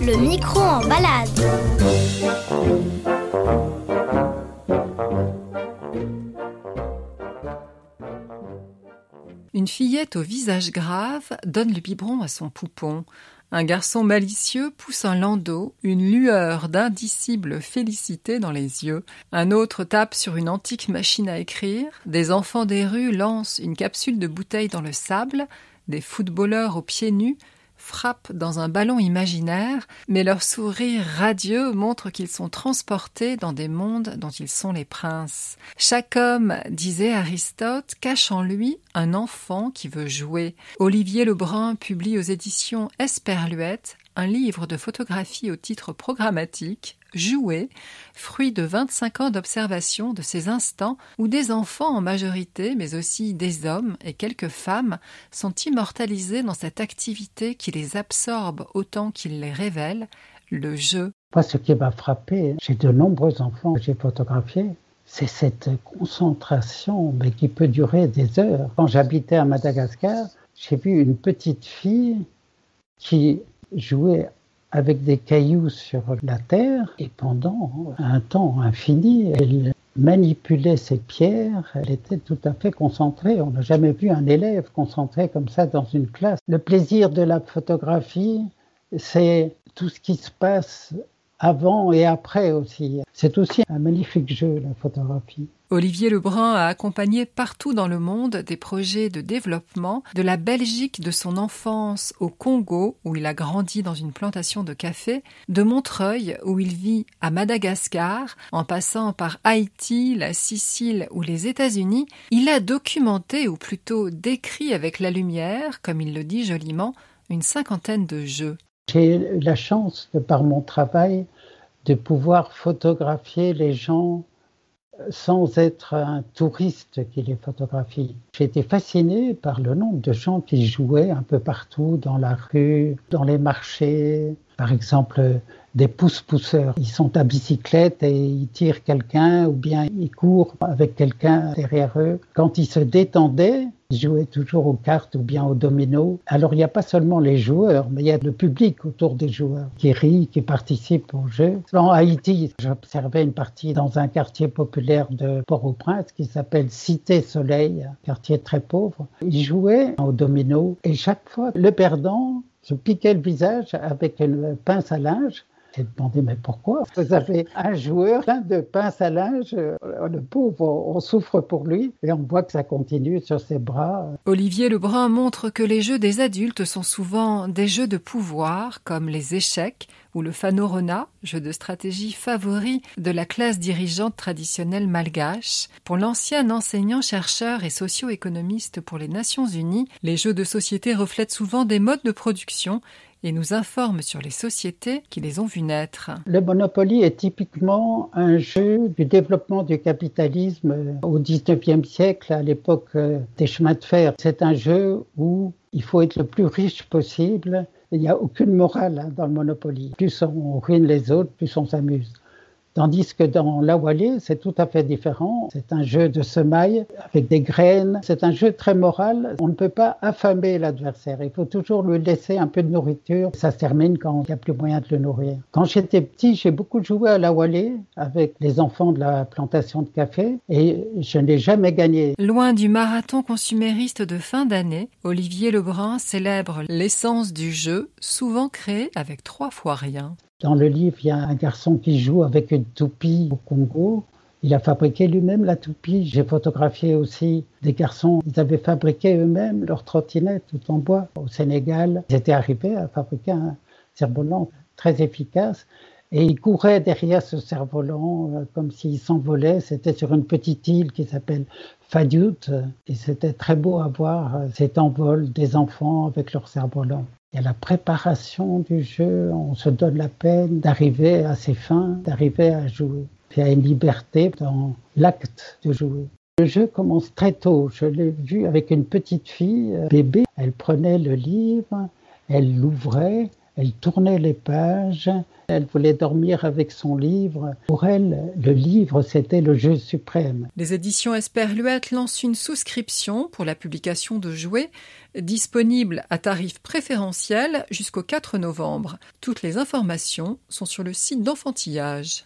Le micro en balade. Une fillette au visage grave donne le biberon à son poupon. Un garçon malicieux pousse un landau, une lueur d'indicible félicité dans les yeux. Un autre tape sur une antique machine à écrire. Des enfants des rues lancent une capsule de bouteille dans le sable. Des footballeurs aux pieds nus frappent dans un ballon imaginaire, mais leur sourire radieux montre qu'ils sont transportés dans des mondes dont ils sont les princes. Chaque homme, disait Aristote, cache en lui un enfant qui veut jouer. Olivier Lebrun publie aux éditions Esperluette un livre de photographie au titre programmatique, Jouer, fruit de 25 ans d'observation de ces instants où des enfants en majorité, mais aussi des hommes et quelques femmes, sont immortalisés dans cette activité qui les absorbe autant qu'il les révèle, le jeu. Moi, ce qui m'a frappé chez de nombreux enfants que j'ai photographiés, c'est cette concentration mais qui peut durer des heures. Quand j'habitais à Madagascar, j'ai vu une petite fille qui jouait avec des cailloux sur la terre et pendant un temps infini, elle manipulait ces pierres, elle était tout à fait concentrée. On n'a jamais vu un élève concentré comme ça dans une classe. Le plaisir de la photographie, c'est tout ce qui se passe avant et après aussi. C'est aussi un magnifique jeu, la photographie. Olivier Lebrun a accompagné partout dans le monde des projets de développement, de la Belgique de son enfance au Congo, où il a grandi dans une plantation de café, de Montreuil, où il vit à Madagascar, en passant par Haïti, la Sicile ou les États-Unis, il a documenté, ou plutôt décrit avec la lumière, comme il le dit joliment, une cinquantaine de jeux. J'ai la chance, de par mon travail, de pouvoir photographier les gens sans être un touriste qui les photographie. Été fasciné par le nombre de gens qui jouaient un peu partout, dans la rue, dans les marchés. Par exemple, des pousse-pousseurs. Ils sont à bicyclette et ils tirent quelqu'un ou bien ils courent avec quelqu'un derrière eux. Quand ils se détendaient, ils jouaient toujours aux cartes ou bien aux dominos. Alors il n'y a pas seulement les joueurs, mais il y a le public autour des joueurs qui rit, qui participe au jeu. En Haïti, j'observais une partie dans un quartier populaire de Port-au-Prince qui s'appelle Cité Soleil, quartier très pauvre. Ils jouaient aux dominos et chaque fois, le perdant se piquait le visage avec une pince à linge. J'ai demandé, mais pourquoi? Vous avez un joueur plein de pince à linge, euh, le pauvre, on souffre pour lui, et on voit que ça continue sur ses bras. Olivier Lebrun montre que les jeux des adultes sont souvent des jeux de pouvoir, comme les échecs ou le fanorona, jeu de stratégie favori de la classe dirigeante traditionnelle malgache. Pour l'ancien enseignant-chercheur et socio-économiste pour les Nations Unies, les jeux de société reflètent souvent des modes de production et nous informe sur les sociétés qui les ont vues naître. Le Monopoly est typiquement un jeu du développement du capitalisme au XIXe siècle, à l'époque euh, des chemins de fer. C'est un jeu où il faut être le plus riche possible. Il n'y a aucune morale hein, dans le Monopoly. Plus on ruine les autres, plus on s'amuse. Tandis que dans la Wallée, c'est tout à fait différent. C'est un jeu de semailles avec des graines. C'est un jeu très moral. On ne peut pas affamer l'adversaire. Il faut toujours lui laisser un peu de nourriture. Ça se termine quand il n'y a plus moyen de le nourrir. Quand j'étais petit, j'ai beaucoup joué à la Wallée avec les enfants de la plantation de café et je n'ai jamais gagné. Loin du marathon consumériste de fin d'année, Olivier Lebrun célèbre l'essence du jeu, souvent créé avec trois fois rien. Dans le livre, il y a un garçon qui joue avec une toupie au Congo. Il a fabriqué lui-même la toupie. J'ai photographié aussi des garçons. Ils avaient fabriqué eux-mêmes leur trottinette tout en bois. Au Sénégal, ils étaient arrivés à fabriquer un cerf-volant très efficace. Et ils couraient derrière ce cerf-volant euh, comme s'il s'envolait. C'était sur une petite île qui s'appelle Fadiout. Et c'était très beau à voir euh, cet envol des enfants avec leur cerf-volant. Il y a la préparation du jeu, on se donne la peine d'arriver à ses fins, d'arriver à jouer. Il y a une liberté dans l'acte de jouer. Le jeu commence très tôt. Je l'ai vu avec une petite fille, euh, bébé. Elle prenait le livre, elle l'ouvrait, Elle tournait les pages, elle voulait dormir avec son livre. Pour elle, le livre, c'était le jeu suprême. Les éditions Esperluette lancent une souscription pour la publication de jouets, disponible à tarif préférentiel jusqu'au 4 novembre. Toutes les informations sont sur le site d'enfantillage.